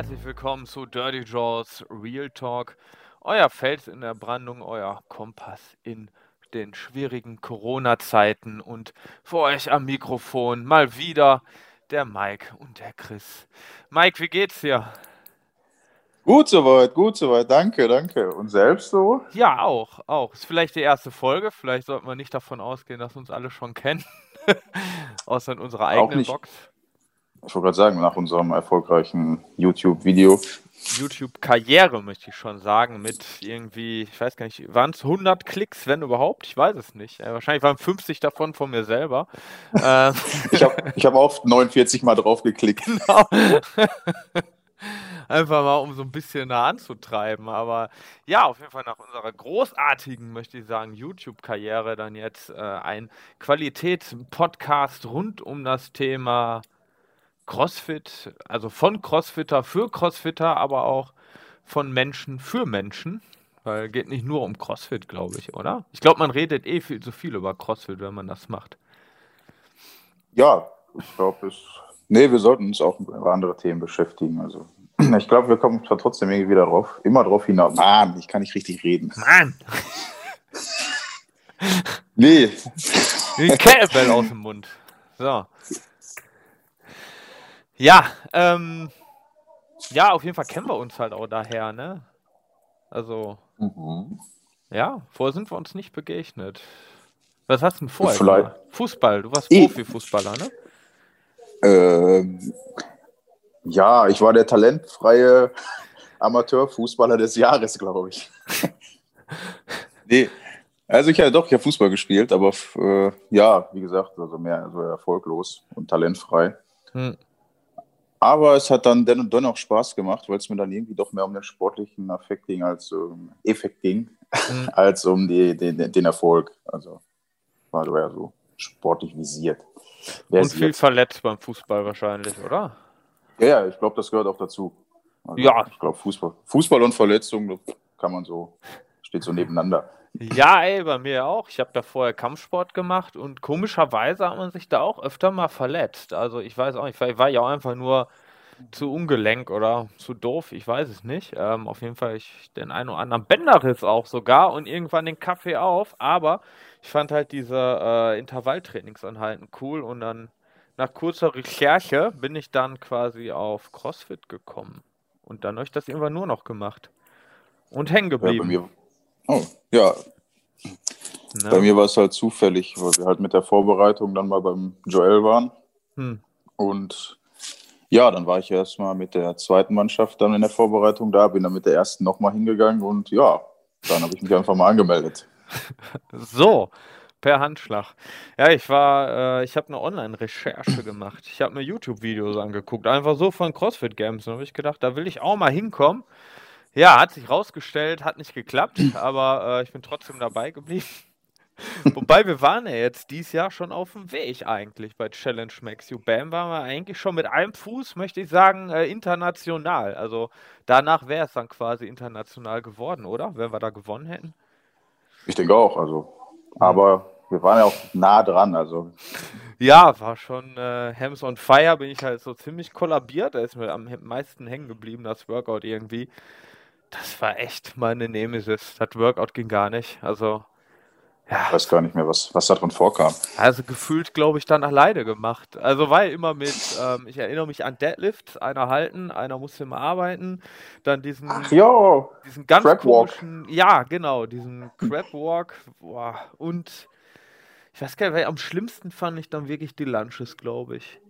herzlich willkommen zu Dirty Jaws Real Talk. Euer Fels in der Brandung, euer Kompass in den schwierigen Corona-Zeiten und für euch am Mikrofon mal wieder der Mike und der Chris. Mike, wie geht's dir? Gut soweit, gut soweit, danke, danke. Und selbst so? Ja, auch, auch. Ist vielleicht die erste Folge, vielleicht sollten wir nicht davon ausgehen, dass uns alle schon kennen. Außer in unserer eigenen Box. Ich wollte gerade sagen, nach unserem erfolgreichen YouTube-Video. YouTube-Karriere, möchte ich schon sagen, mit irgendwie, ich weiß gar nicht, waren es 100 Klicks, wenn überhaupt? Ich weiß es nicht. Äh, wahrscheinlich waren 50 davon von mir selber. ähm. Ich habe ich hab oft 49 Mal drauf geklickt. Genau. Einfach mal, um so ein bisschen nah anzutreiben. Aber ja, auf jeden Fall nach unserer großartigen, möchte ich sagen, YouTube-Karriere dann jetzt äh, ein Qualitätspodcast rund um das Thema CrossFit, also von CrossFitter für CrossFitter, aber auch von Menschen für Menschen. Weil geht nicht nur um CrossFit, glaube ich, oder? Ich glaube, man redet eh viel zu viel über CrossFit, wenn man das macht. Ja, ich glaube, es. Nee, wir sollten uns auch über andere Themen beschäftigen. Also, ich glaube, wir kommen zwar trotzdem irgendwie wieder drauf, immer drauf hinaus. Mann, ich kann nicht richtig reden. Mann! nee. Wie Kettlebell aus dem Mund. So. Ja, ähm, ja, auf jeden Fall kennen wir uns halt auch daher, ne? Also, mhm. ja, vorher sind wir uns nicht begegnet. Was hast du denn vorher? Vielleicht. Fußball, du warst Profifußballer, ne? Ähm, ja, ich war der talentfreie Amateurfußballer des Jahres, glaube ich. nee, also ich habe doch, ich habe Fußball gespielt, aber äh, ja, wie gesagt, also mehr also erfolglos und talentfrei. Hm. Aber es hat dann dann auch Spaß gemacht, weil es mir dann irgendwie doch mehr um den sportlichen Effekt ging, als um, Effekt ging, mhm. als um die, den, den Erfolg. Also war du ja so sportlich visiert. Wer und viel verletzt beim Fußball wahrscheinlich, oder? Ja, ja ich glaube, das gehört auch dazu. Also, ja. Ich glaube, Fußball, Fußball und Verletzung kann man so, steht so nebeneinander. Ja, ey, bei mir auch. Ich habe da vorher Kampfsport gemacht und komischerweise hat man sich da auch öfter mal verletzt. Also ich weiß auch nicht, vielleicht war ich auch einfach nur zu ungelenk oder zu doof, ich weiß es nicht. Ähm, auf jeden Fall ich den einen oder anderen Bänderriss auch sogar und irgendwann den Kaffee auf. Aber ich fand halt diese äh, Intervalltrainingsanhalten cool und dann nach kurzer Recherche bin ich dann quasi auf CrossFit gekommen. Und dann habe ich das irgendwann nur noch gemacht. Und hängen geblieben. Ja, Oh, ja. Na. Bei mir war es halt zufällig, weil wir halt mit der Vorbereitung dann mal beim Joel waren. Hm. Und ja, dann war ich erstmal mit der zweiten Mannschaft dann in der Vorbereitung da, bin dann mit der ersten nochmal hingegangen und ja, dann habe ich mich einfach mal angemeldet. so, per Handschlag. Ja, ich war, äh, ich habe eine Online-Recherche gemacht. Ich habe mir YouTube-Videos angeguckt, einfach so von CrossFit Games. Und habe ich gedacht, da will ich auch mal hinkommen. Ja, hat sich rausgestellt, hat nicht geklappt, aber äh, ich bin trotzdem dabei geblieben. Wobei wir waren ja jetzt dieses Jahr schon auf dem Weg eigentlich bei Challenge Max You Bam waren wir eigentlich schon mit einem Fuß, möchte ich sagen, äh, international. Also danach wäre es dann quasi international geworden, oder? Wenn wir da gewonnen hätten. Ich denke auch, also. Aber wir waren ja auch nah dran, also. Ja, war schon äh, Hams on Fire, bin ich halt so ziemlich kollabiert. Da ist mir am meisten hängen geblieben, das Workout irgendwie das war echt meine Nemesis. Das Workout ging gar nicht. Also, ja. Ich weiß gar nicht mehr, was, was da drin vorkam. Also gefühlt, glaube ich, dann alleine gemacht. Also war immer mit, ähm, ich erinnere mich an Deadlift, einer halten, einer musste immer arbeiten, dann diesen, Ach, yo, diesen ganz Crab komischen, Walk. ja, genau, diesen Crab Walk, boah, und ich weiß gar nicht, am schlimmsten fand ich dann wirklich die Lunches, glaube ich.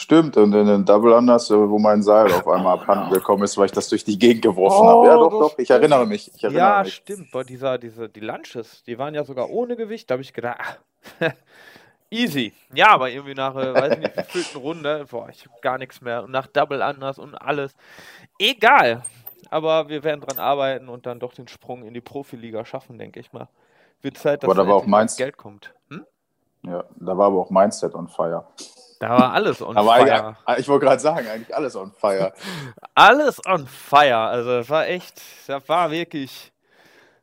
Stimmt, und in den Double Unders, wo mein Seil auf einmal abhanden gekommen ist, weil ich das durch die Gegend geworfen oh, habe. Ja, doch, doch, ich erinnere mich. Ich erinnere ja, mich. stimmt. Boah, dieser, diese, die Lunches, die waren ja sogar ohne Gewicht. Da habe ich gedacht, ach, easy. Ja, aber irgendwie nach, äh, weiß nicht, wievielten Runde, boah, ich habe gar nichts mehr. Und nach Double Unders und alles. Egal. Aber wir werden dran arbeiten und dann doch den Sprung in die Profiliga schaffen, denke ich mal. Wird Zeit, dass aber da war auch Geld kommt. Hm? Ja, da war aber auch Mindset on fire. Da war alles on Aber fire. ich wollte gerade sagen, eigentlich alles on fire. alles on fire. Also das war echt, das war wirklich,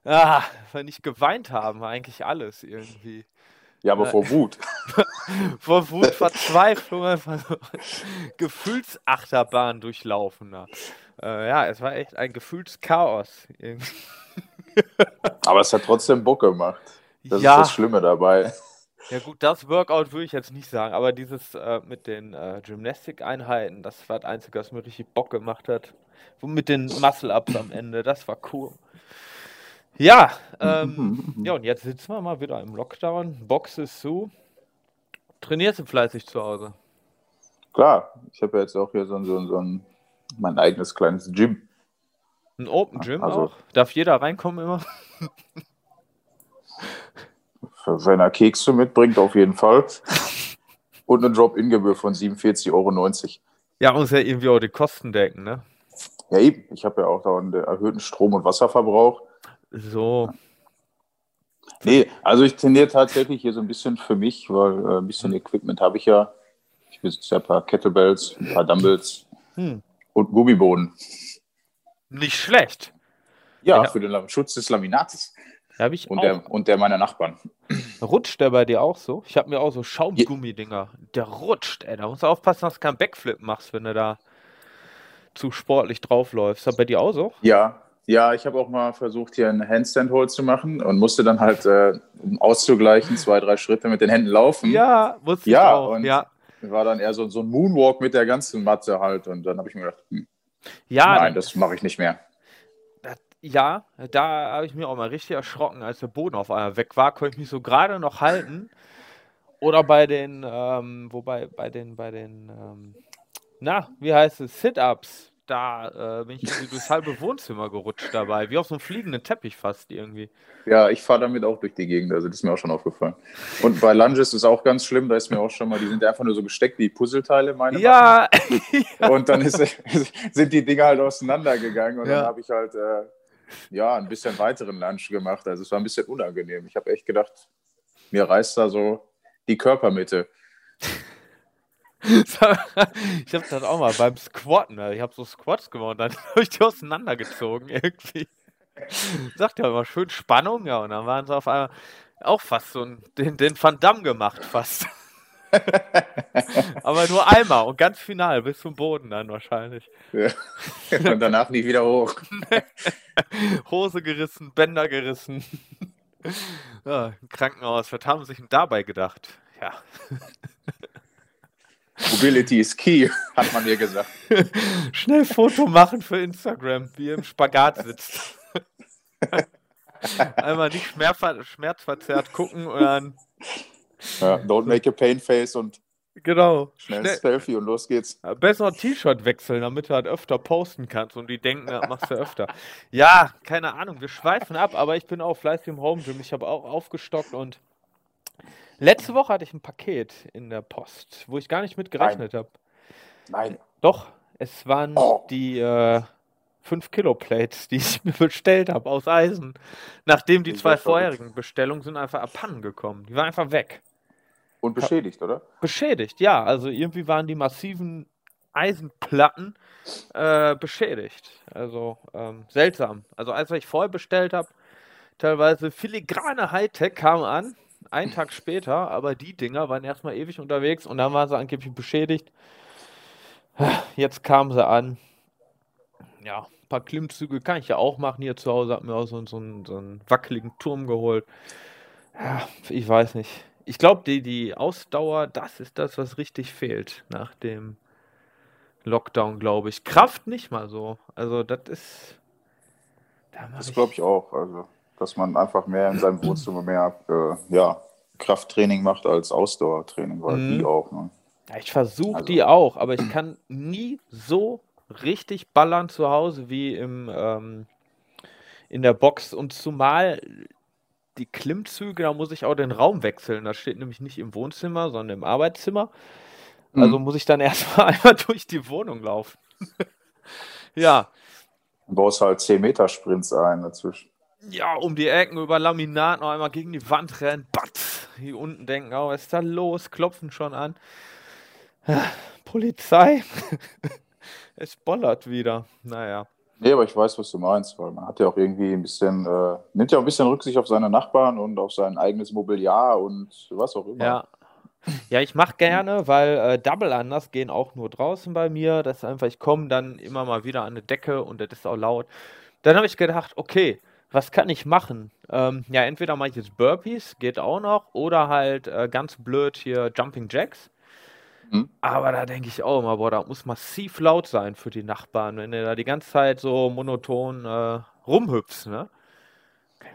ah, wenn ich geweint haben, war eigentlich alles irgendwie. Ja, aber vor Wut. vor Wut, Verzweiflung, einfach so Gefühlsachterbahn durchlaufen. Äh, ja, es war echt ein Gefühlschaos. aber es hat trotzdem Bock gemacht. Das ja. ist das Schlimme dabei. Ja gut, das Workout würde ich jetzt nicht sagen, aber dieses äh, mit den äh, Gymnastik-Einheiten, das war das Einzige, was mir richtig Bock gemacht hat. Mit den Muscle-Ups am Ende, das war cool. Ja, ähm, ja, und jetzt sitzen wir mal wieder im Lockdown. Box ist zu. Trainierst du fleißig zu Hause? Klar, ich habe ja jetzt auch hier so, so, so ein mein eigenes kleines Gym. Ein Open Gym also, auch? Darf jeder reinkommen immer? wenn er Kekse mitbringt, auf jeden Fall. Und eine Drop-In-Gebühr von 47,90 Euro. Ja, muss ja irgendwie auch die Kosten decken, ne? Ja, eben. Ich habe ja auch da einen erhöhten Strom- und Wasserverbrauch. So. Nee, also ich trainiere tatsächlich hier so ein bisschen für mich, weil äh, ein bisschen Equipment habe ich ja. Ich besitze ja ein paar Kettlebells, ein paar Dumbbells hm. und Gummiboden. Nicht schlecht. Ja, ja, für den Schutz des Laminates. Hab ich und, auch. Der, und der meiner Nachbarn. Rutscht der bei dir auch so? Ich habe mir auch so Schaumgummidinger. Der rutscht, ey. Da musst du aufpassen, dass du keinen Backflip machst, wenn du da zu sportlich draufläufst. Ist das bei dir auch so? Ja, ja, ich habe auch mal versucht, hier einen Handstand-Hold zu machen und musste dann halt, äh, um auszugleichen, zwei, drei Schritte mit den Händen laufen. Ja, wusste ja, ich auch. Und ja, war dann eher so, so ein Moonwalk mit der ganzen Matte halt. Und dann habe ich mir gedacht, hm, ja, nein, das mache ich nicht mehr. Ja, da habe ich mir auch mal richtig erschrocken, als der Boden auf einmal weg war, konnte ich mich so gerade noch halten. Oder bei den, ähm, wobei, bei den, bei den, ähm, na, wie heißt es, Sit-Ups, da äh, bin ich durchs halbe Wohnzimmer gerutscht dabei, wie auf so einem fliegenden Teppich fast irgendwie. Ja, ich fahre damit auch durch die Gegend, also das ist mir auch schon aufgefallen. Und bei Lunges ist auch ganz schlimm, da ist mir auch schon mal, die sind einfach nur so gesteckt wie Puzzleteile, meine Ja. ja. Und dann ist, sind die Dinger halt auseinandergegangen und ja. dann habe ich halt äh, ja, ein bisschen weiteren Lunch gemacht. Also es war ein bisschen unangenehm. Ich habe echt gedacht, mir reißt da so die Körpermitte. ich habe das auch mal beim Squatten. Ne? Ich habe so Squats gemacht, dann habe ich die auseinandergezogen irgendwie. Sagt ja immer schön Spannung, ja, und dann waren sie auf einmal auch fast so den, den Van Damme gemacht, fast. Aber nur einmal und ganz final bis zum Boden dann wahrscheinlich. Ja. Und danach nie wieder hoch. Hose gerissen, Bänder gerissen. Ja, Krankenhaus, was haben sie sich denn dabei gedacht? Ja. Mobility is key, hat man mir gesagt. Schnell Foto machen für Instagram, wie ihr im Spagat sitzt. Einmal nicht schmerzverzerrt gucken und dann ja, don't make a pain face und genau. schnell, schnell Selfie und los geht's. Besser T-Shirt wechseln, damit du halt öfter posten kannst und die denken, das machst du öfter. Ja, keine Ahnung, wir schweifen ab, aber ich bin auch fleißig im Home Gym. Ich habe auch aufgestockt und letzte Woche hatte ich ein Paket in der Post, wo ich gar nicht mit gerechnet habe. Nein. Doch, es waren oh. die äh, 5 Kilo Plates, die ich mir bestellt habe aus Eisen. Nachdem die zwei vorherigen Bestellungen sind einfach abhanden gekommen. Die waren einfach weg. Und beschädigt, oder? Beschädigt, ja. Also irgendwie waren die massiven Eisenplatten äh, beschädigt. Also ähm, seltsam. Also als ich vorher bestellt habe, teilweise filigrane Hightech kam an, einen Tag später, aber die Dinger waren erstmal ewig unterwegs und dann waren sie angeblich beschädigt. Jetzt kamen sie an. Ja, ein paar Klimmzüge kann ich ja auch machen hier zu Hause. Hab mir auch so, so, einen, so einen wackeligen Turm geholt. Ja, ich weiß nicht ich glaube, die, die Ausdauer, das ist das, was richtig fehlt nach dem Lockdown, glaube ich. Kraft nicht mal so. Also, das ist. Da das glaube ich auch. Also, dass man einfach mehr in seinem Wohnzimmer mehr äh, ja, Krafttraining macht als Ausdauertraining, weil mhm. die auch. Ne? Ja, ich versuche also. die auch, aber ich kann nie so richtig ballern zu Hause wie im. Ähm, in der Box und zumal die Klimmzüge, da muss ich auch den Raum wechseln. Das steht nämlich nicht im Wohnzimmer, sondern im Arbeitszimmer. Also mhm. muss ich dann erstmal einmal durch die Wohnung laufen. ja. Du baust halt 10 Meter Sprints ein dazwischen. Ja, um die Ecken über Laminat noch einmal gegen die Wand rennen. Batz! Hier unten denken, oh, was ist da los? Klopfen schon an. Polizei. es bollert wieder. Naja. Nee, aber ich weiß, was du meinst, weil man hat ja auch irgendwie ein bisschen, äh, nimmt ja auch ein bisschen Rücksicht auf seine Nachbarn und auf sein eigenes Mobiliar und was auch immer. Ja. Ja, ich mache gerne, weil äh, Double Anders gehen auch nur draußen bei mir. Das ist einfach, ich komme dann immer mal wieder an eine Decke und das ist auch laut. Dann habe ich gedacht, okay, was kann ich machen? Ähm, ja, entweder mache ich jetzt Burpees, geht auch noch, oder halt äh, ganz blöd hier Jumping Jacks. Mhm. Aber da denke ich auch immer, boah, da muss massiv laut sein für die Nachbarn, wenn du da die ganze Zeit so monoton äh, rumhüpfst, ne?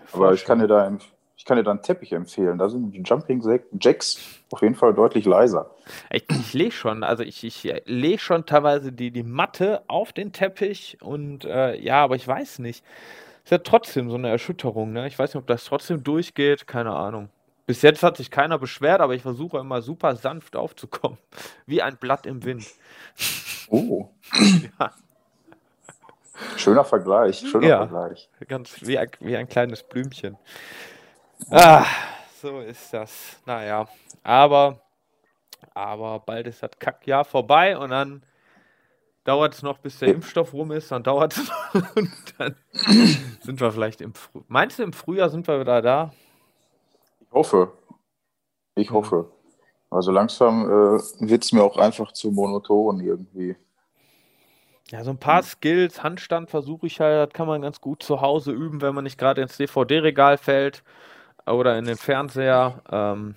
Ich Aber ich kann dir da, ich kann dir da einen Teppich empfehlen. Da sind die Jumping Jacks auf jeden Fall deutlich leiser. Ich, ich lege schon, also ich, ich lege schon teilweise die, die Matte auf den Teppich und äh, ja, aber ich weiß nicht. Ist ja trotzdem so eine Erschütterung, ne? Ich weiß nicht, ob das trotzdem durchgeht, keine Ahnung. Bis jetzt hat sich keiner beschwert, aber ich versuche immer super sanft aufzukommen. Wie ein Blatt im Wind. Oh, Ja, schöner Vergleich, schöner Ja. Vergleich. ganz wie ein, wie ein kleines Blümchen. Ah, so ist das. Naja, aber, aber bald ist das Kackjahr vorbei und dann dauert es noch, bis der Impfstoff rum ist, dann dauert es noch und dann sind wir vielleicht im Frühjahr. Meinst du, im Frühjahr sind wir wieder da? Ich hoffe. Ich Mhm. hoffe. Also langsam äh, wird es mir auch einfach zu monoton irgendwie. Ja, so ein paar Skills, Handstand versuche ich halt, das kann man ganz gut zu Hause üben, wenn man nicht gerade ins DVD-Regal fällt oder in den Fernseher. Ähm,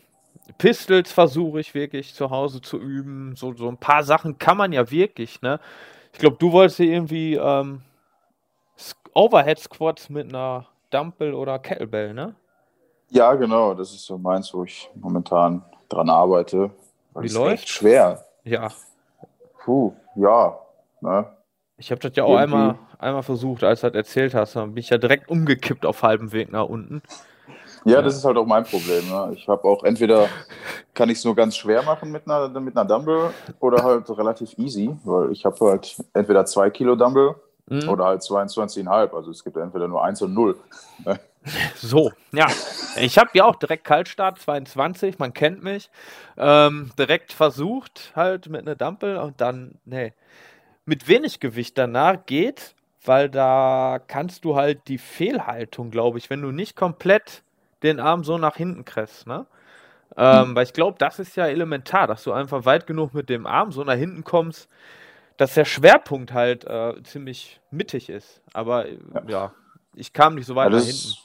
Pistols versuche ich wirklich zu Hause zu üben. So, so ein paar Sachen kann man ja wirklich, ne? Ich glaube, du wolltest hier irgendwie ähm, Sk- Overhead Squats mit einer Dumbbell oder Kettlebell, ne? Ja, genau, das ist so meins, wo ich momentan dran arbeite. Wie echt schwer. Ja. Puh, ja. Ne? Ich habe das ja auch Irgendwie. einmal, einmal versucht, als du das erzählt hast. Dann bin ich ja direkt umgekippt auf halbem Weg nach unten. Ja, das ist halt auch mein Problem. Ne? Ich habe auch entweder kann ich es nur ganz schwer machen mit einer, mit einer Dumbbell oder halt relativ easy, weil ich habe halt entweder 2 Kilo Dumbbell Mhm. oder halt 22,5. Also es gibt entweder nur 1 und 0. So, ja. Ich habe ja auch direkt Kaltstart 22, man kennt mich. Ähm, direkt versucht, halt mit einer Dumbbell und dann, nee. Mit wenig Gewicht danach geht, weil da kannst du halt die Fehlhaltung, glaube ich, wenn du nicht komplett den Arm so nach hinten kriegst, ne? Ähm, weil ich glaube, das ist ja elementar, dass du einfach weit genug mit dem Arm so nach hinten kommst, dass der Schwerpunkt halt äh, ziemlich mittig ist. Aber äh, ja. ich kam nicht so weit Ja, nach das, hinten.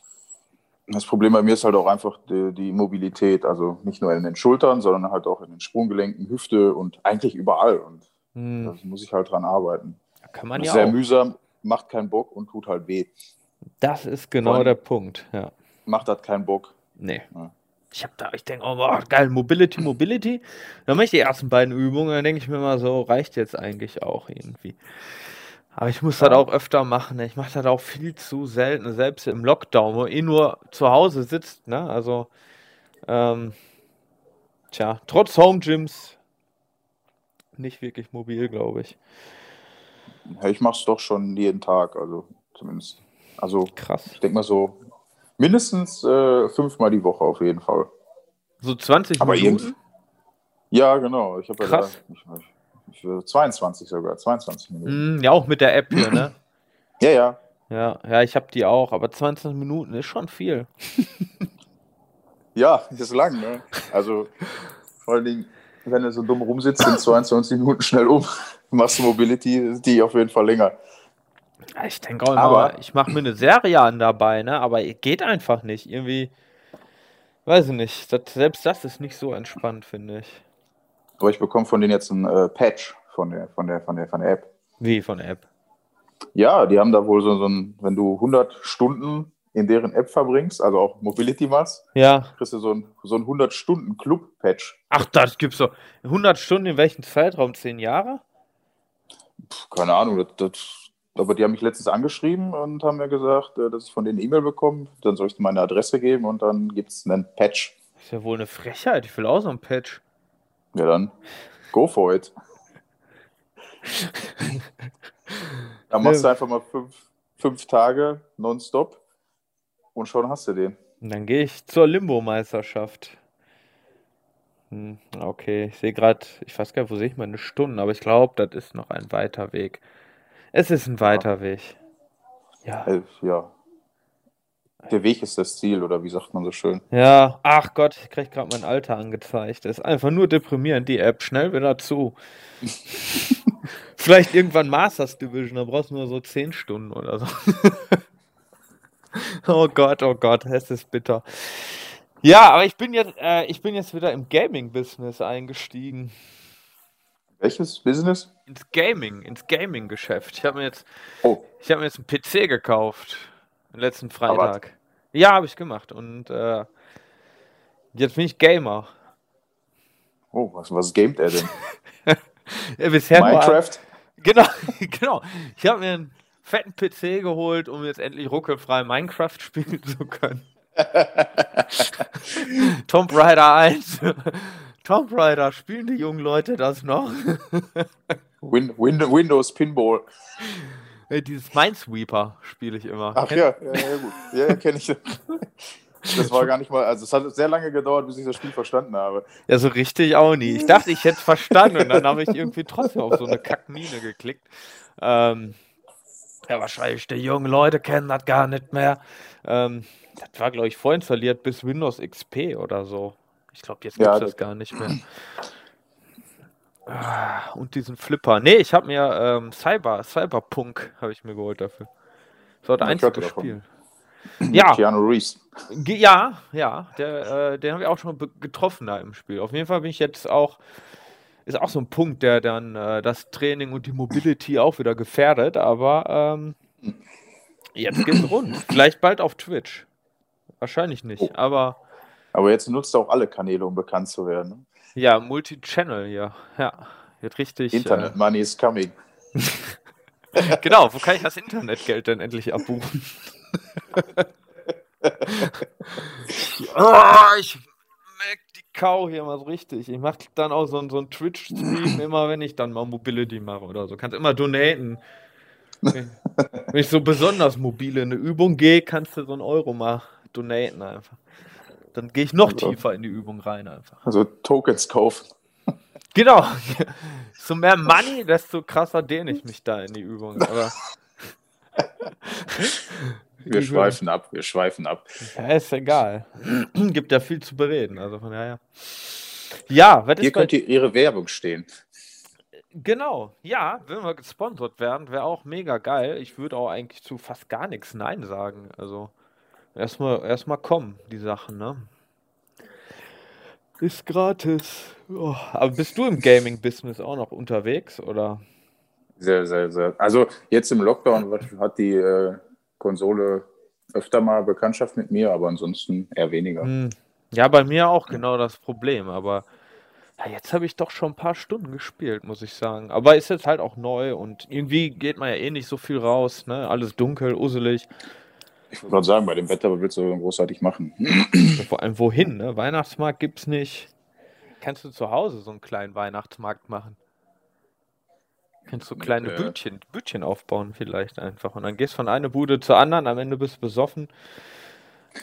Das Problem bei mir ist halt auch einfach die, die Mobilität. Also nicht nur in den Schultern, sondern halt auch in den Sprunggelenken, Hüfte und eigentlich überall. Und Hm, da muss ich halt dran arbeiten. kann man ja sehr auch. mühsam, macht keinen Bock und tut halt weh. Das ist genau allem- der Punkt, ja. Macht halt keinen Bock. Nee. Ja. Ich hab da, ich denke, oh, boah, geil, Mobility, Mobility. Dann mache ich die ersten beiden Übungen, dann denke ich mir mal so, reicht jetzt eigentlich auch irgendwie. Aber ich muss das Ja. auch öfter machen. ne? Ich mache das auch viel zu selten, selbst im Lockdown, wo eh nur zu Hause sitzt, ne? Also, ähm, tja, trotz Home Gyms nicht wirklich mobil, glaube ich. Ja, ich mache es doch schon jeden Tag, also zumindest. Also Krass. ich denke mal so mindestens äh, fünfmal die Woche auf jeden Fall. So 20 Aber Minuten? Ja, genau. Ich habe ja da, ich, ich, 22 sogar, 22 Minuten. Hm, ja, auch mit der App hier, ne? Ja, ja. Ja, ja, ich habe die auch, aber 20 Minuten ist schon viel. Ja, ist lang, ne? Also vor allen Dingen, wenn du so dumm rumsitzt, sind 22 Minuten schnell um. Machst du Mobility, die auf jeden Fall länger. Ja, Ich denke auch immer, Aber- ich mache mir eine Serie an dabei, ne? Aber geht einfach nicht. Irgendwie, weiß ich nicht. Das, selbst das ist nicht so entspannt, finde ich. Aber ich bekomme von denen jetzt einen äh, Patch von der, von, der, von, der, von der App. Wie von der App. Ja, die haben da wohl so, so ein, wenn du 100 Stunden in deren App verbringst, also auch Mobility machst, Ja. kriegst du so ein, so ein 100-Stunden-Club-Patch. Ach, das gibt's so. 100 Stunden in welchem Zeitraum? 10 Jahre? Puh, Keine Ahnung, das, das, aber die haben mich letztens angeschrieben und haben mir gesagt, äh, dass ich von denen eine E-Mail bekomme. Dann soll ich dir meine Adresse geben und dann gibt es einen Patch. Ist ja wohl eine Frechheit. Ich will auch so ein Patch. Ja, dann go for it. Dann machst du einfach mal fünf, fünf Tage nonstop und schon hast du den. Und dann gehe ich zur Limbo-Meisterschaft. Hm, okay, ich sehe gerade, ich weiß gar nicht, wo sehe ich meine Stunden, aber ich glaube, das ist noch ein weiter Weg. Es ist ein weiter Weg. Ja. Ja. Der Weg ist das Ziel, oder wie sagt man so schön? Ja, ach Gott, ich krieg gerade mein Alter angezeigt. Das ist einfach nur deprimierend, die App. Schnell wieder zu. Vielleicht irgendwann Masters Division, da brauchst du nur so 10 Stunden oder so. oh Gott, oh Gott, es ist bitter. Ja, aber ich bin jetzt, äh, ich bin jetzt wieder im Gaming-Business eingestiegen. Welches Business? Ins Gaming, ins Gaming-Geschäft. Ich habe mir jetzt, Oh, ich habe mir jetzt einen PC gekauft. Letzten Freitag. Ja, habe ich gemacht. Und äh, jetzt bin ich Gamer. oh was, was gamet er denn? Ja, bisher nur- Minecraft? Genau, genau. Ich habe mir einen fetten PC geholt, um jetzt endlich ruckelfrei Minecraft spielen zu können. Tomb Raider 1. Tomb Raider, spielen die jungen Leute das noch? Win Win Windows Pinball. Ey, Dieses Minesweeper spiele ich immer. Ach ja, ja, ja gut. Ja, ja kenne ich. Das war gar nicht mal, also es hat sehr lange gedauert, bis ich das Spiel verstanden habe. Ja, so richtig auch nie. Ich dachte, ich hätte es verstanden und dann habe ich irgendwie trotzdem auf so eine Kackmine geklickt. Ähm, ja, wahrscheinlich die jungen Leute kennen das gar nicht mehr. Ähm, das war, glaube ich, vorinstalliert bis Windows XP oder so. Ich glaube, jetzt gibt es Ja, das das- gar nicht mehr. Ah, Und diesen Flipper. Nee, ich habe mir ähm, Cyber, Cyberpunk habe ich mir geholt dafür. Das war hörte einzige. Spiel. Ja, Keanu Reeves. Ja, ja, der, äh, den habe ich auch schon getroffen da im Spiel. Auf jeden Fall bin ich jetzt auch, ist auch so ein Punkt, der dann äh, das Training und die Mobility auch wieder gefährdet, aber ähm, jetzt geht's rund. Vielleicht bald auf Twitch. Wahrscheinlich nicht, Oh. aber Aber jetzt nutzt er auch alle Kanäle, um bekannt zu werden. Ja, Multi-Channel hier. Ja, wird richtig. Internet Money is coming. Äh, genau, wo kann ich das Internetgeld denn endlich abbuchen? oh, ich merk die Kau hier mal so richtig. Ich mache dann auch so, einen- so einen Twitch-Stream immer, wenn ich dann mal Mobility mache oder so. Kannst immer donaten. Wenn ich so besonders mobile in eine Übung gehe, kannst du so einen Euro mal donaten einfach. Dann gehe ich noch Also. tiefer in die Übung rein einfach. Also Tokens kaufen. Genau. So mehr Money, desto krasser dehne ich mich da in die Übung. Aber Wir schweifen ab, wir schweifen ab. ja, ist egal. Gibt ja viel zu bereden. Also von daher. Ja, was Hier könnte Ihre Werbung stehen. Genau, ja, wenn wir gesponsert werden, wäre auch mega geil. Ich würde auch eigentlich zu fast gar nichts Nein sagen. Also erstmal erstmal kommen, die Sachen, ne? Ist gratis. Oh, aber bist du im Gaming-Business auch noch unterwegs, oder? Sehr, sehr, sehr. Also jetzt im Lockdown hat die äh, Konsole öfter mal Bekanntschaft mit mir, aber ansonsten eher weniger. Hm. Ja, bei mir auch genau das Problem, aber ja, jetzt habe ich doch schon ein paar Stunden gespielt, muss ich sagen. Aber ist jetzt halt auch neu und irgendwie geht man ja eh nicht so viel raus, ne? Alles dunkel, uselig. Ich wollte gerade sagen, bei dem Wetter willst du großartig machen? Vor allem wohin, ne? Weihnachtsmarkt gibt's nicht. Kannst du zu Hause so einen kleinen Weihnachtsmarkt machen? Kannst du kleine Äh. Bütchen, Bütchen aufbauen vielleicht einfach. Und dann gehst von einer Bude zur anderen, am Ende bist du besoffen.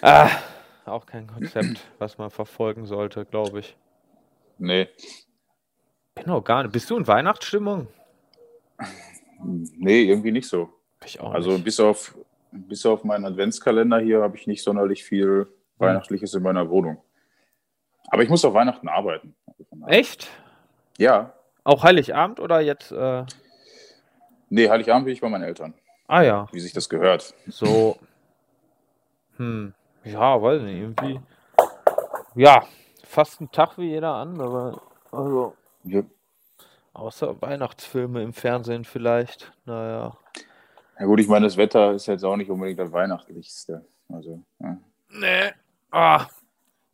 Ah, auch kein Konzept, was man verfolgen sollte, glaube ich. Nee. Bin auch gar nicht. Bist du in Weihnachtsstimmung? Nee, irgendwie nicht so. Ich auch Also nicht. bis auf, bis auf meinen Adventskalender hier habe ich nicht sonderlich viel Weihnachtliches in meiner Wohnung. Aber ich muss auf Weihnachten arbeiten. Echt? Ja. Auch Heiligabend oder jetzt? Äh... Nee, Heiligabend bin ich bei meinen Eltern, Ah ja, wie sich das gehört. so. Hm. Ja, weiß nicht, irgendwie. Ja, fast ein Tag wie jeder andere. Also, Ja, außer Weihnachtsfilme im Fernsehen vielleicht. Naja. Ja gut, ich meine, das Wetter ist jetzt auch nicht unbedingt das Weihnachtlichste. Also, ja. Nee. Ah.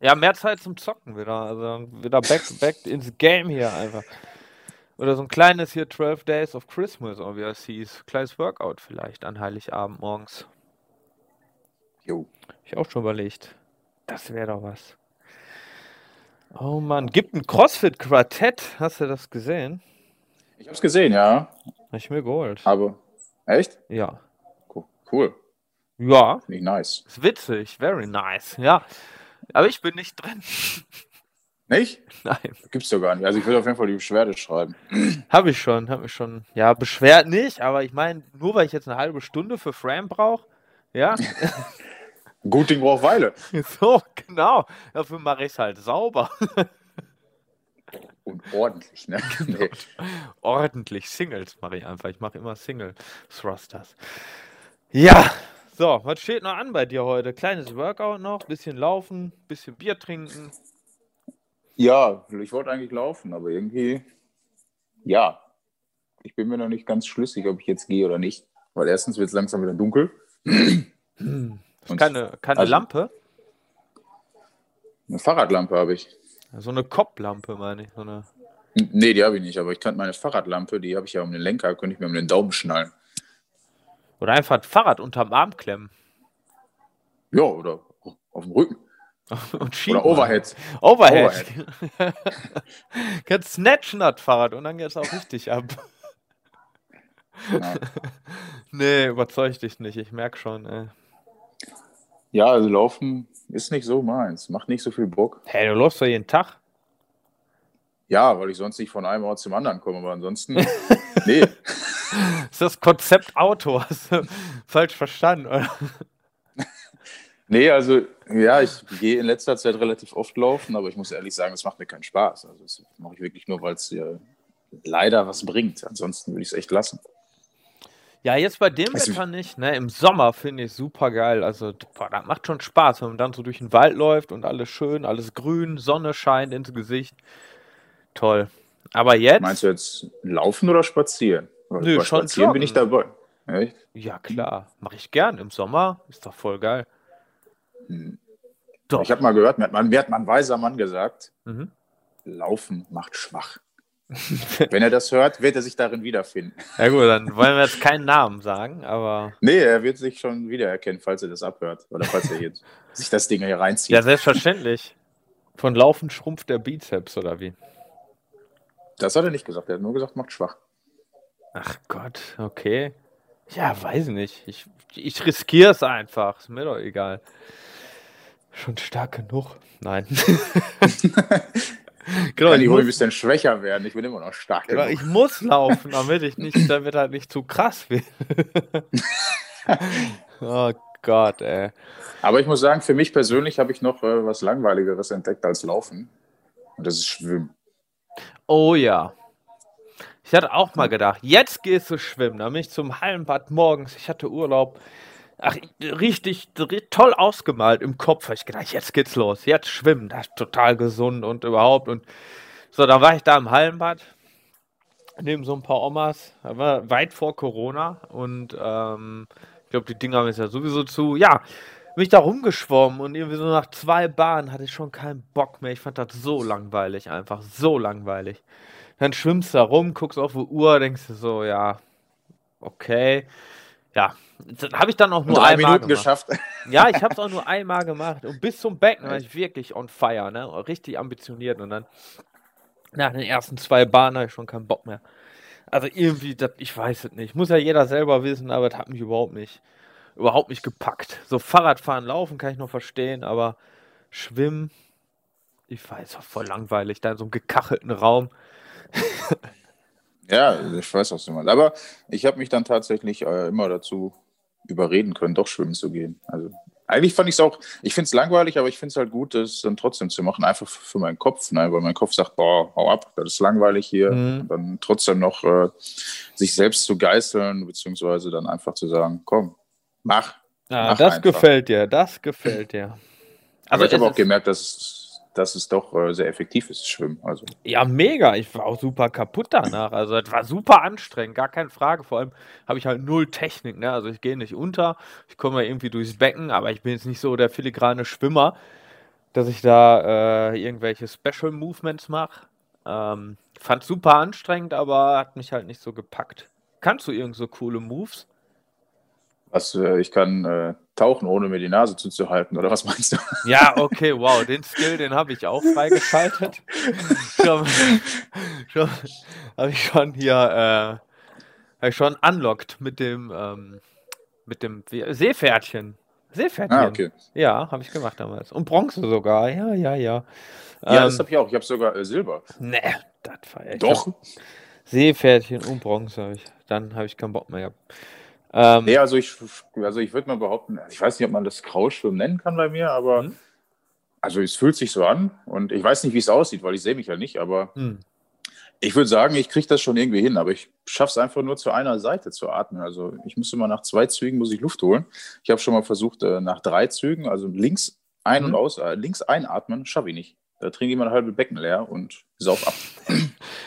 Ja, mehr Zeit zum Zocken wieder. Also wieder back, back ins Game hier einfach. Oder so ein kleines hier 12 Days of Christmas, oder wie es hieß. Kleines Workout vielleicht an Heiligabend morgens. Jo. Hab ich auch schon überlegt. Das wäre doch was. Oh Mann, gibt ein CrossFit-Quartett. Hast du das gesehen? Ich habe es gesehen, ja. Hab ich mir geholt. Aber, echt? Ja. Co- Cool. Ja, Nicht nice. ist witzig. Very nice. Ja. Aber ich bin nicht drin. Nicht? Nein. Gibt's doch gar nicht. Also ich würde auf jeden Fall die Beschwerde schreiben. Habe ich schon, habe ich schon. Ja, beschwert nicht, aber ich meine, nur weil ich jetzt eine halbe Stunde für Fram brauche, ja, Gut Ding braucht Weile. so, genau. Dafür mache ich es halt sauber. Und ordentlich, ne? Nee. Ordentlich. Singles mache ich einfach. Ich mache immer Single Thrusters. Ja, so, was steht noch an bei dir heute? Kleines Workout noch, bisschen laufen, bisschen Bier trinken. Ja, ich wollte eigentlich laufen, aber irgendwie, ja, ich bin mir noch nicht ganz schlüssig, ob ich jetzt gehe oder nicht. Weil erstens wird es langsam wieder dunkel. Und Keine, keine also- Lampe, eine Fahrradlampe habe ich. So eine Kopflampe, meine ich. So eine Nee, die habe ich nicht, aber ich kann meine Fahrradlampe, die habe ich ja um den Lenker, könnte ich mir um den Daumen schnallen. Oder einfach ein Fahrrad unterm Arm klemmen. Ja, oder auf dem Rücken. Und schieben. Oder Overhead. Overhead. Kannst snatchen das Fahrrad und dann geht's auch richtig ab. Ja. Nee, überzeug dich nicht. Ich merk schon, ey. Ja, also Laufen ist nicht so meins. Macht nicht so viel Bock. Hey, du läufst doch jeden Tag. Ja, weil ich sonst nicht von einem Ort zum anderen komme, aber ansonsten, nee. ist das Konzept Auto? Hast du falsch verstanden, oder? Nee, also, ja, ich gehe in letzter Zeit relativ oft laufen, aber ich muss ehrlich sagen, das macht mir keinen Spaß. Also, das mache ich wirklich nur, weil es äh, leider was bringt. Ansonsten würde ich es echt lassen. Ja, jetzt bei dem Also- Wetter nicht, ne? Im Sommer finde ich super geil. Also, boah, das macht schon Spaß, wenn man dann so durch den Wald läuft und alles schön, alles grün, Sonne scheint ins Gesicht. Toll. Aber jetzt? Meinst du jetzt laufen oder spazieren? Nö, bei schon spazieren bin ich joggen. dabei. Echt? Ja, klar. Mache ich gern. Im Sommer ist doch voll geil. Hm. Doch. Ich habe mal gehört, mir hat, man, mir hat mal ein weiser Mann gesagt, Mhm. Laufen macht schwach. Wenn er das hört, wird er sich darin wiederfinden. Ja gut, dann wollen wir jetzt keinen Namen sagen, aber Nee, er wird sich schon wiedererkennen, falls er das abhört. Oder falls er jetzt sich das Ding hier reinzieht. ja, selbstverständlich. Von Laufen schrumpft der Bizeps oder wie? Das hat er nicht gesagt. Er hat nur gesagt, macht schwach. Ach Gott, okay. Ja, weiß nicht. Ich, ich riskiere es einfach. Ist mir doch egal. Schon stark genug. Nein. genau, ich ich ruhig ein muss, bisschen schwächer werden. Ich bin immer noch stark. genau, genug. ich muss laufen, damit ich nicht, damit halt nicht zu krass wird. oh Gott, ey. Aber ich muss sagen, für mich persönlich habe ich noch äh, was Langweiligeres entdeckt als Laufen. Und das ist Schwimmen. Oh ja. Ich hatte auch mal gedacht, jetzt gehst du schwimmen. Bin ich zum Hallenbad morgens. Ich hatte Urlaub. Ach, richtig, ri- toll ausgemalt im Kopf. Ich gedacht, jetzt geht's los. Jetzt schwimmen. Das ist total gesund und überhaupt. Und so, dann war ich da im Hallenbad. Neben so ein paar Omas. War weit vor Corona. Und ähm, ich glaube, die Dinger haben jetzt ja sowieso zu. Ja, bin ich da rumgeschwommen und irgendwie so nach zwei Bahnen hatte ich schon keinen Bock mehr. Ich fand das so langweilig, einfach so langweilig. Dann schwimmst du da rum, guckst auf die Uhr, denkst du so, ja, okay. Ja, das habe ich dann auch nur Drei einmal Minuten gemacht. geschafft. Ja, ich habe es auch nur einmal gemacht. Und bis zum Becken war ich wirklich on fire, ne? Richtig ambitioniert. Und dann nach den ersten zwei Bahnen habe ich schon keinen Bock mehr. Also irgendwie, das, ich weiß es nicht. Muss ja jeder selber wissen, aber das hat mich überhaupt nicht, überhaupt nicht gepackt. So Fahrradfahren, Laufen kann ich noch verstehen, aber Schwimmen, ich weiß, auch voll langweilig, da in so einem gekachelten Raum. Ja, ich weiß, was du meinst. Aber ich habe mich dann tatsächlich äh, immer dazu überreden können, doch schwimmen zu gehen. Also eigentlich fand ich es auch, ich finde es langweilig, aber ich finde es halt gut, das dann trotzdem zu machen, einfach für meinen Kopf, ne? weil mein Kopf sagt, boah, hau ab, das ist langweilig hier. Mhm. Und dann trotzdem noch äh, sich selbst zu geißeln, beziehungsweise dann einfach zu sagen, komm, mach. Ja, Mach das einfach. gefällt dir, das gefällt dir. Aber ich es habe auch gemerkt, dass es, dass es doch äh, sehr effektiv ist, Schwimmen. Also Ja, mega. Ich war auch super kaputt danach. Also, es war super anstrengend, gar keine Frage. Vor allem habe ich halt null Technik. Ne? Also, ich gehe nicht unter. Ich komme irgendwie durchs Becken, aber ich bin jetzt nicht so der filigrane Schwimmer, dass ich da äh, irgendwelche Special Movements mache. Ähm, fand super anstrengend, aber hat mich halt nicht so gepackt. Kannst du irgend so coole Moves? Was, äh, ich kann äh, tauchen, ohne mir die Nase zuzuhalten, oder was meinst du? Ja, okay, wow, den Skill, den habe ich auch freigeschaltet. schon, schon, habe ich schon hier, äh, habe ich schon unlocked mit dem, ähm, mit dem Seepferdchen. Seepferdchen. Ah, okay. Ja, habe ich gemacht damals. Und Bronze sogar. Ja, ja, ja. Ja, Ähm, das habe ich auch. Ich habe sogar äh, Silber. Nee, das war echt. Doch. Seepferdchen und Bronze habe ich. Dann habe ich keinen Bock mehr gehabt. Ähm, Nee, also ich, also ich würde mal behaupten, ich weiß nicht, ob man das Kraulschwimmen nennen kann bei mir, aber Mhm. also es fühlt sich so an und ich weiß nicht, wie es aussieht, weil ich sehe mich ja nicht, aber hm. ich würde sagen, ich kriege das schon irgendwie hin, aber ich schaffe es einfach nur zu einer Seite zu atmen. Also ich muss immer nach zwei Zügen muss ich Luft holen. Ich habe schon mal versucht, äh, nach drei Zügen, also links ein Mhm. und aus, äh, links einatmen, schaffe ich nicht. Da trinke ich mein halbe Becken leer und sauf ab.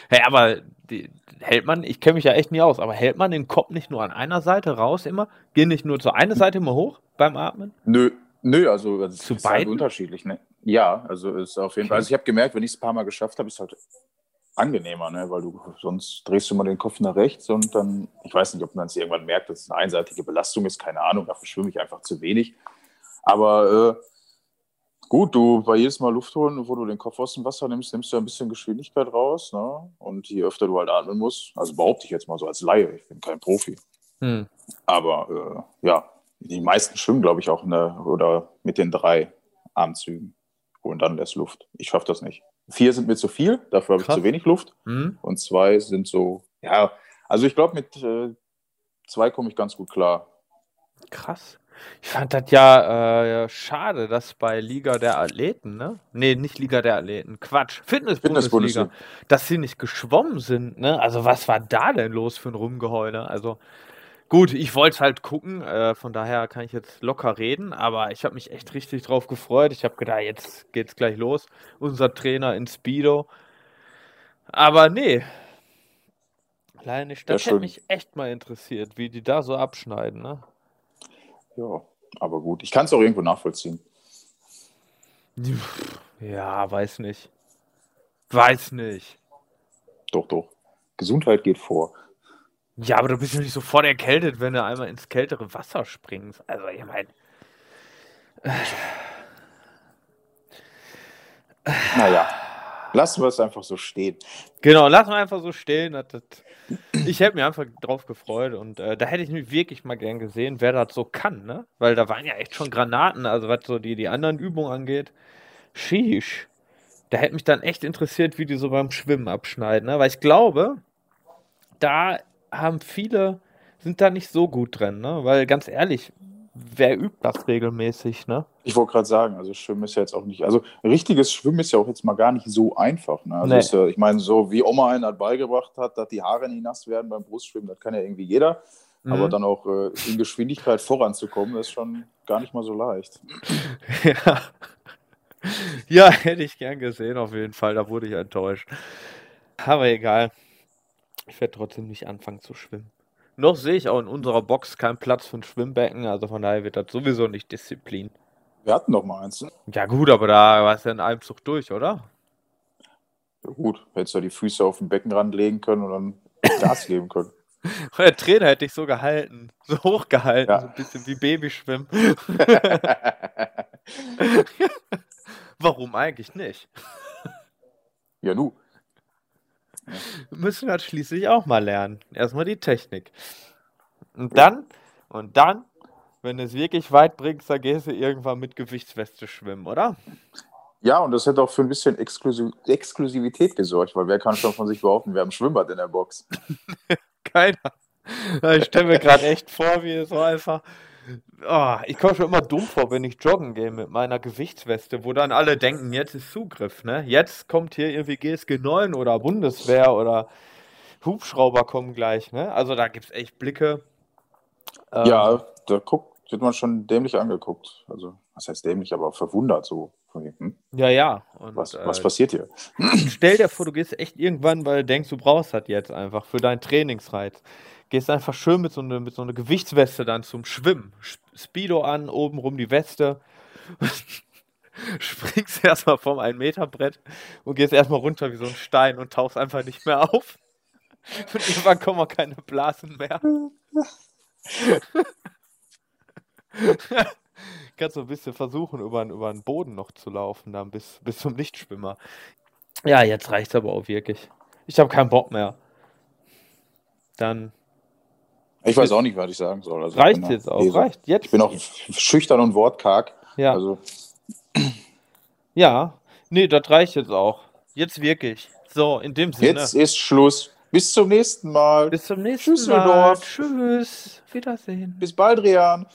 Hey, aber die, hält man, ich kenne mich ja echt nie aus, aber hält man den Kopf nicht nur an einer Seite raus immer? Geht nicht nur zur einen Seite immer hoch beim Atmen? Nö, nö, also das Zu ist halt beiden? unterschiedlich, ne? Ja, also ist auf jeden Fall. Okay. Also ich habe gemerkt, wenn ich es ein paar Mal geschafft habe, ist halt angenehmer, ne? Weil du sonst drehst du mal den Kopf nach rechts und dann, ich weiß nicht, ob man es irgendwann merkt, dass es eine einseitige Belastung ist, keine Ahnung, dafür schwimme ich einfach zu wenig. Aber äh, gut, du bei jedes Mal Luft holen, wo du den Kopf aus dem Wasser nimmst, nimmst du ein bisschen Geschwindigkeit raus, ne? Und je öfter du halt atmen musst, also behaupte ich jetzt mal so als Laie, ich bin kein Profi. Hm. Aber äh, ja, die meisten schwimmen, glaube ich, auch in der, oder mit den drei Armzügen holen dann erst Luft. Ich schaffe das nicht. Vier sind mir zu viel, dafür habe ich zu wenig Luft. Hm? Und zwei sind so, ja, also ich glaube, mit äh, zwei komme ich ganz gut klar. Krass. Ich fand das ja äh, schade, dass bei Liga der Athleten, ne? Nee, nicht Liga der Athleten, Quatsch, Fitness-Bundesliga, Fitness-Bundesliga. dass sie nicht geschwommen sind, ne? Also was war da denn los für ein Rumgeheule? Also gut, ich wollte es halt gucken, äh, von daher kann ich jetzt locker reden, aber ich habe mich echt richtig drauf gefreut. Ich habe gedacht, jetzt geht's gleich los. Unser Trainer in Speedo. Aber nee. Leider nicht. Ja, Das hätte schön. mich echt mal interessiert, wie die da so abschneiden, ne? Ja, aber gut. Ich kann es auch irgendwo nachvollziehen. Ja, weiß nicht. Weiß nicht. Doch, doch. Gesundheit geht vor. Ja, aber du bist ja nicht sofort erkältet, wenn du einmal ins kältere Wasser springst. Also, ich meine, Naja, lassen wir es einfach so stehen. genau, lass mal einfach so stehen. Das, das, ich hätte mich einfach drauf gefreut und äh, da hätte ich mich wirklich mal gern gesehen, wer das so kann, ne? Weil da waren ja echt schon Granaten, also was so die, die anderen Übungen angeht. Sheesh. Da hätte mich dann echt interessiert, wie die so beim Schwimmen abschneiden, ne? Weil ich glaube, da haben viele, sind da nicht so gut drin, ne? Weil ganz ehrlich, wer übt das regelmäßig, ne? Ich wollte gerade sagen, also Schwimmen ist ja jetzt auch nicht, also richtiges Schwimmen ist ja auch jetzt mal gar nicht so einfach. Ne? Also Nee. ist ich meine, so wie Oma einen halt beigebracht hat, dass die Haare nicht nass werden beim Brustschwimmen, das kann ja irgendwie jeder. Aber Mhm. dann auch äh, in Geschwindigkeit voranzukommen, ist schon gar nicht mal so leicht. Ja. ja, hätte ich gern gesehen, auf jeden Fall. Da wurde ich enttäuscht. Aber egal. Ich werde trotzdem nicht anfangen zu schwimmen. Noch sehe ich auch in unserer Box keinen Platz für ein Schwimmbecken, also von daher wird das sowieso nicht Disziplin. Wir hatten doch mal eins. Ne? Ja, gut, aber da war es ja in einem Zug durch, oder? Ja, gut, hättest du die Füße auf den Beckenrand legen können und dann Gas geben können. Der Trainer hätte dich so gehalten, so hochgehalten, Ja. so ein bisschen wie Babyschwimmen. Warum eigentlich nicht? ja, nu. Wir müssen das schließlich auch mal lernen. Erstmal die Technik. Und dann, und dann, wenn du es wirklich weit bringst, dann gehst du irgendwann mit Gewichtsweste schwimmen, oder? Ja, und das hätte auch für ein bisschen Exklusiv Exklusivität gesorgt, weil wer kann schon von sich behaupten, wir haben ein Schwimmbad in der Box. Keiner. Ich stelle mir gerade echt vor, wie es so einfach. Oh, ich komme schon immer dumm vor, wenn ich joggen gehe mit meiner Gewichtsweste, wo dann alle denken, jetzt ist Zugriff, ne? Jetzt kommt hier irgendwie GSG 9 oder Bundeswehr oder Hubschrauber kommen gleich, ne? Also da gibt es echt Blicke. Ähm, Ja, da guckt, wird man schon dämlich angeguckt. Also, was heißt dämlich, aber verwundert so. Hm, Ja, ja. Und, was, äh, was passiert hier? stell dir vor, du gehst echt irgendwann, weil du denkst, du brauchst das jetzt einfach für deinen Trainingsreiz. Gehst einfach schön mit so einer mit so einer Gewichtsweste dann zum Schwimmen. Sch- Speedo an, oben rum die Weste. Springst erstmal vom 1-Meter-Brett und gehst erstmal runter wie so ein Stein und tauchst einfach nicht mehr auf. Und irgendwann kommen auch keine Blasen mehr. Kannst so ein bisschen versuchen, über, den- über den Boden noch zu laufen, dann bis, bis zum Nichtschwimmer. Ja, jetzt reicht's aber auch wirklich. Ich habe keinen Bock mehr. Dann, Ich weiß auch nicht, was ich sagen soll. Also reicht jetzt auch, Leser. reicht jetzt. Ich bin auch schüchtern und wortkarg. Ja. Also. Ja, nee, das reicht jetzt auch. Jetzt wirklich. So, in dem Sinne. Jetzt ist Schluss. Bis zum nächsten Mal. Bis zum nächsten Mal. Tschüss. Wiedersehen. Bis bald, Rian.